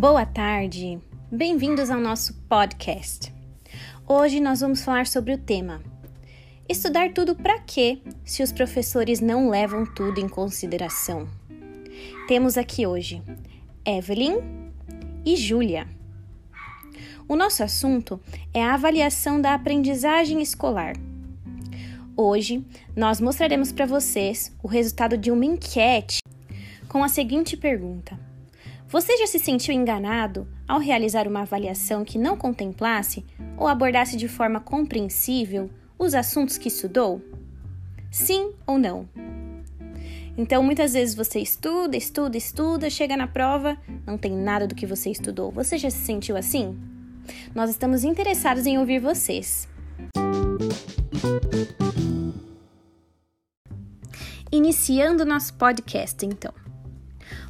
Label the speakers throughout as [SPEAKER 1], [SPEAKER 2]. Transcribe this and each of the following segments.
[SPEAKER 1] Boa tarde, bem-vindos ao nosso podcast. Hoje nós vamos falar sobre o tema Estudar tudo para quê se os professores não levam tudo em consideração? Temos aqui hoje Evelyn e Júlia. O nosso assunto é a avaliação da aprendizagem escolar. Hoje nós mostraremos para vocês o resultado de uma enquete com a seguinte pergunta: Você já se sentiu enganado ao realizar uma avaliação que não contemplasse ou abordasse de forma compreensível os assuntos que estudou? Sim ou não? Então, muitas vezes você estuda, estuda, estuda, chega na prova, não tem nada do que você estudou. Você já se sentiu assim? Nós estamos interessados em ouvir vocês. Iniciando nosso podcast, então.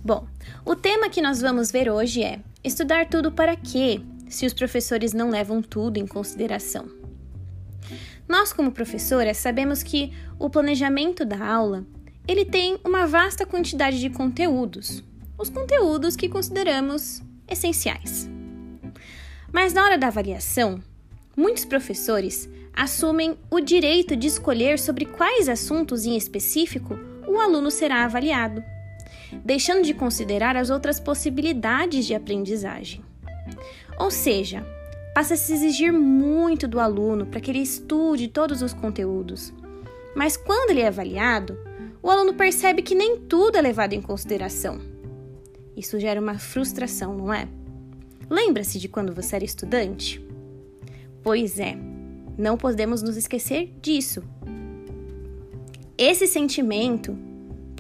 [SPEAKER 1] Bom, o tema que nós vamos ver hoje é estudar tudo para quê, se os professores não levam tudo em consideração. Nós, como professoras, sabemos que o planejamento da aula ele tem uma vasta quantidade de conteúdos, os conteúdos que consideramos essenciais. Mas na hora da avaliação, muitos professores assumem o direito de escolher sobre quais assuntos em específico o aluno será avaliado, deixando de considerar as outras possibilidades de aprendizagem. Ou seja, passa a se exigir muito do aluno para que ele estude todos os conteúdos. Mas quando ele é avaliado, o aluno percebe que nem tudo é levado em consideração. Isso gera uma frustração, não é? Lembra-se de quando você era estudante? Pois é, não podemos nos esquecer disso. Esse sentimento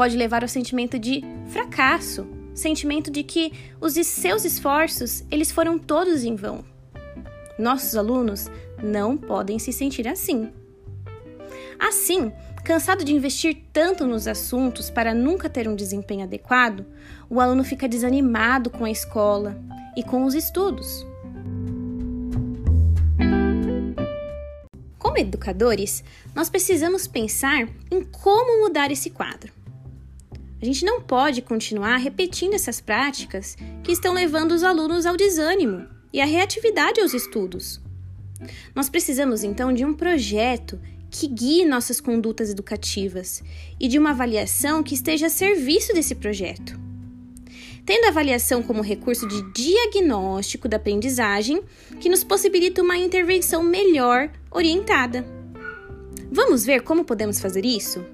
[SPEAKER 1] pode levar ao sentimento de fracasso, sentimento de que os seus esforços, eles foram todos em vão. Nossos alunos não podem se sentir assim. Assim, cansado de investir tanto nos assuntos para nunca ter um desempenho adequado, o aluno fica desanimado com a escola, e com os estudos. Como educadores, nós precisamos pensar em como mudar esse quadro. A gente não pode continuar repetindo essas práticas que estão levando os alunos ao desânimo e à reatividade aos estudos. Nós precisamos então de um projeto que guie nossas condutas educativas e de uma avaliação que esteja a serviço desse projeto tendo a avaliação como recurso de diagnóstico da aprendizagem que nos possibilita uma intervenção melhor orientada. Vamos ver como podemos fazer isso?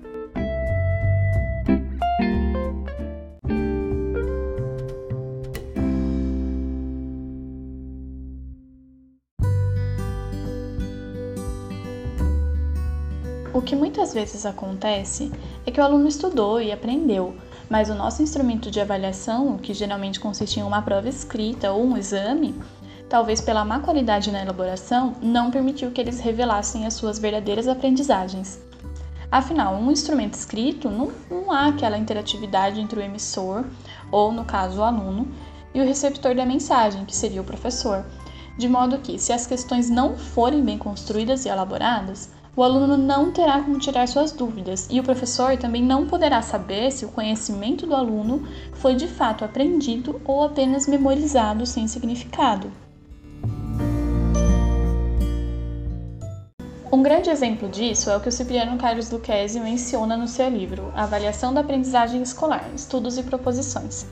[SPEAKER 2] Que muitas vezes acontece é que o aluno estudou e aprendeu, mas o nosso instrumento de avaliação, que geralmente consiste em uma prova escrita ou um exame, talvez pela má qualidade na elaboração, não permitiu que eles revelassem as suas verdadeiras aprendizagens. Afinal, um instrumento escrito não, não há aquela interatividade entre o emissor, ou no caso o aluno, e o receptor da mensagem, que seria o professor. De modo que, se as questões não forem bem construídas e elaboradas, o aluno não terá como tirar suas dúvidas e o professor também não poderá saber se o conhecimento do aluno foi de fato aprendido ou apenas memorizado sem significado. Um grande exemplo disso é o que o Cipriano Carlos Lucchesi menciona no seu livro Avaliação da Aprendizagem Escolar, Estudos e Proposições.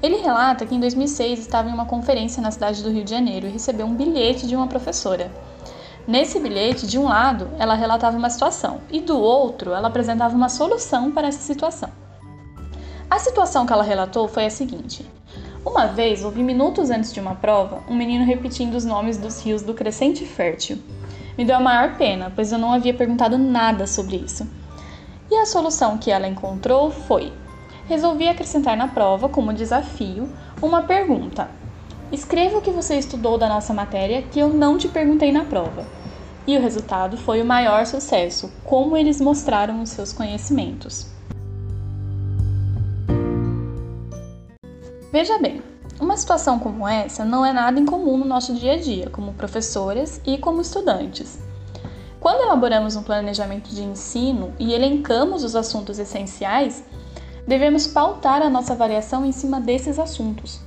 [SPEAKER 2] Ele relata que em 2006 estava em uma conferência na cidade do Rio de Janeiro e recebeu um bilhete de uma professora. Nesse bilhete, de um lado, ela relatava uma situação e do outro, ela apresentava uma solução para essa situação. A situação que ela relatou foi a seguinte: Uma vez, ouvi minutos antes de uma prova, um menino repetindo os nomes dos rios do Crescente Fértil. Me deu a maior pena, pois eu não havia perguntado nada sobre isso. E a solução que ela encontrou foi: resolvi acrescentar na prova, como desafio, uma pergunta Escreva o que você estudou da nossa matéria que eu não te perguntei na prova. E o resultado foi o maior sucesso, como eles mostraram os seus conhecimentos. Veja bem, uma situação como essa não é nada incomum no nosso dia a dia, como professoras e como estudantes. Quando elaboramos um planejamento de ensino e elencamos os assuntos essenciais, devemos pautar a nossa avaliação em cima desses assuntos,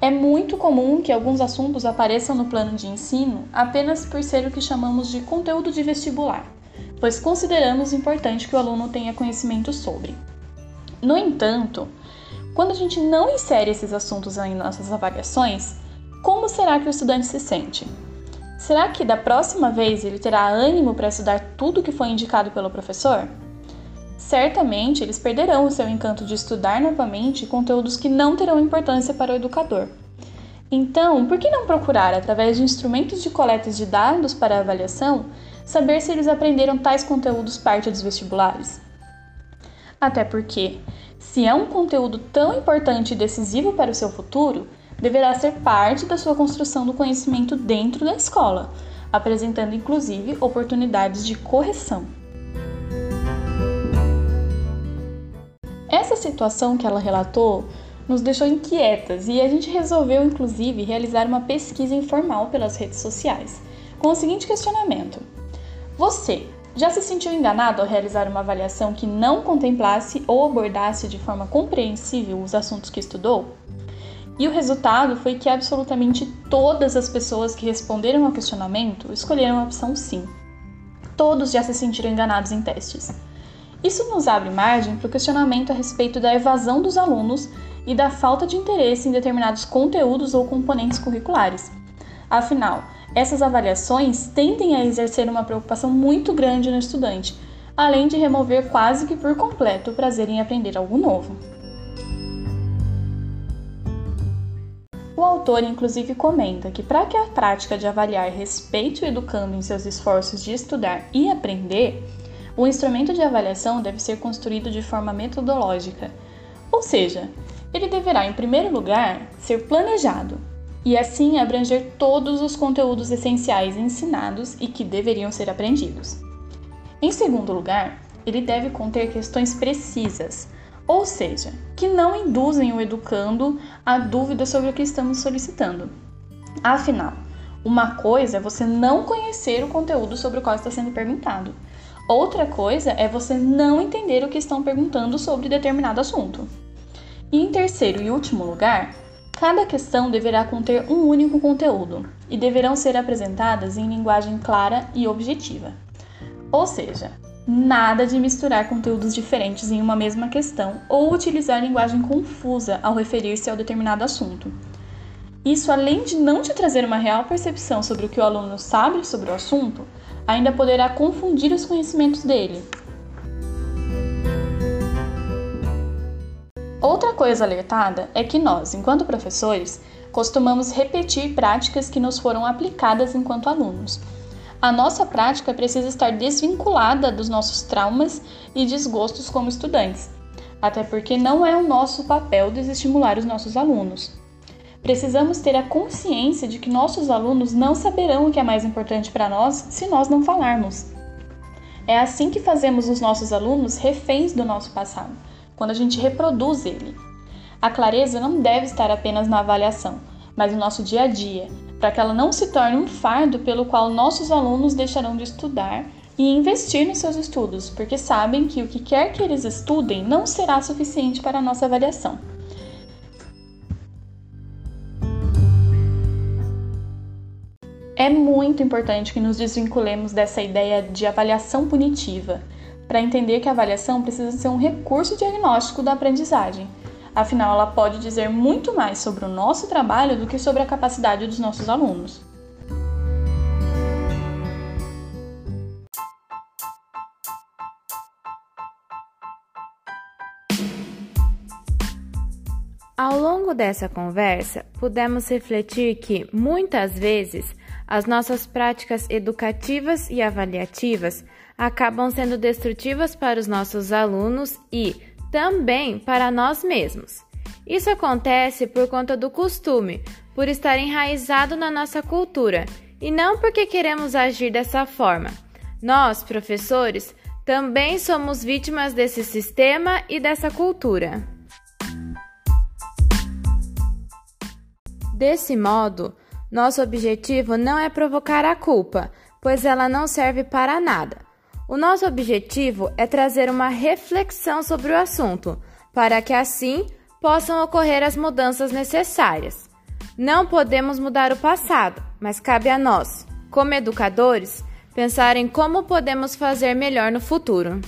[SPEAKER 2] É muito comum que alguns assuntos apareçam no plano de ensino apenas por ser o que chamamos de conteúdo de vestibular, pois consideramos importante que o aluno tenha conhecimento sobre. No entanto, quando a gente não insere esses assuntos em nossas avaliações, como será que o estudante se sente? Será que da próxima vez ele terá ânimo para estudar tudo que foi indicado pelo professor? Certamente eles perderão o seu encanto de estudar novamente conteúdos que não terão importância para o educador. Então, por que não procurar, através de instrumentos de coleta de dados para avaliação, saber se eles aprenderam tais conteúdos parte dos vestibulares? Até porque, se é um conteúdo tão importante e decisivo para o seu futuro, deverá ser parte da sua construção do conhecimento dentro da escola, apresentando inclusive oportunidades de correção. Essa situação que ela relatou nos deixou inquietas e a gente resolveu inclusive realizar uma pesquisa informal pelas redes sociais, com o seguinte questionamento: Você já se sentiu enganado ao realizar uma avaliação que não contemplasse ou abordasse de forma compreensível os assuntos que estudou? E o resultado foi que absolutamente todas as pessoas que responderam ao questionamento escolheram a opção sim. Todos já se sentiram enganados em testes. Isso nos abre margem para o questionamento a respeito da evasão dos alunos e da falta de interesse em determinados conteúdos ou componentes curriculares. Afinal, essas avaliações tendem a exercer uma preocupação muito grande no estudante, além de remover quase que por completo o prazer em aprender algo novo. O autor, inclusive, comenta que para que a prática de avaliar respeite o educando em seus esforços de estudar e aprender, o instrumento de avaliação deve ser construído de forma metodológica, ou seja, ele deverá, em primeiro lugar, ser planejado e assim abranger todos os conteúdos essenciais ensinados e que deveriam ser aprendidos. Em segundo lugar, ele deve conter questões precisas, ou seja, que não induzem o educando a dúvida sobre o que estamos solicitando. Afinal, uma coisa é você não conhecer o conteúdo sobre o qual está sendo perguntado. Outra coisa é você não entender o que estão perguntando sobre determinado assunto. E em terceiro e último lugar, cada questão deverá conter um único conteúdo e deverão ser apresentadas em linguagem clara e objetiva. Ou seja, Nada de misturar conteúdos diferentes em uma mesma questão ou utilizar linguagem confusa ao referir-se ao determinado assunto. Isso, além de não te trazer uma real percepção sobre o que o aluno sabe sobre o assunto, ainda poderá confundir os conhecimentos dele. Outra coisa alertada é que nós, enquanto professores, costumamos repetir práticas que nos foram aplicadas enquanto alunos a nossa prática precisa estar desvinculada dos nossos traumas e desgostos como estudantes, até porque não é o nosso papel desestimular os nossos alunos. Precisamos ter a consciência de que nossos alunos não saberão o que é mais importante para nós se nós não falarmos. É assim que fazemos os nossos alunos reféns do nosso passado, quando a gente reproduz ele. A clareza não deve estar apenas na avaliação, mas no nosso dia a dia, para que ela não se torne um fardo pelo qual nossos alunos deixarão de estudar e investir nos seus estudos, porque sabem que o que quer que eles estudem não será suficiente para a nossa avaliação. É muito importante que nos desvinculemos dessa ideia de avaliação punitiva, para entender que a avaliação precisa ser um recurso diagnóstico da aprendizagem Afinal, ela pode dizer muito mais sobre o nosso trabalho do que sobre a capacidade dos nossos alunos.
[SPEAKER 3] Ao longo dessa conversa, pudemos refletir que, muitas vezes, as nossas práticas educativas e avaliativas acabam sendo destrutivas para os nossos alunos e, também para nós mesmos. Isso acontece por conta do costume, por estar enraizado na nossa cultura e não porque queremos agir dessa forma. Nós, professores, também somos vítimas desse sistema e dessa cultura. Desse modo, nosso objetivo não é provocar a culpa, pois ela não serve para nada. O nosso objetivo é trazer uma reflexão sobre o assunto, para que assim possam ocorrer as mudanças necessárias. Não podemos mudar o passado, mas cabe a nós, como educadores, pensar em como podemos fazer melhor no futuro.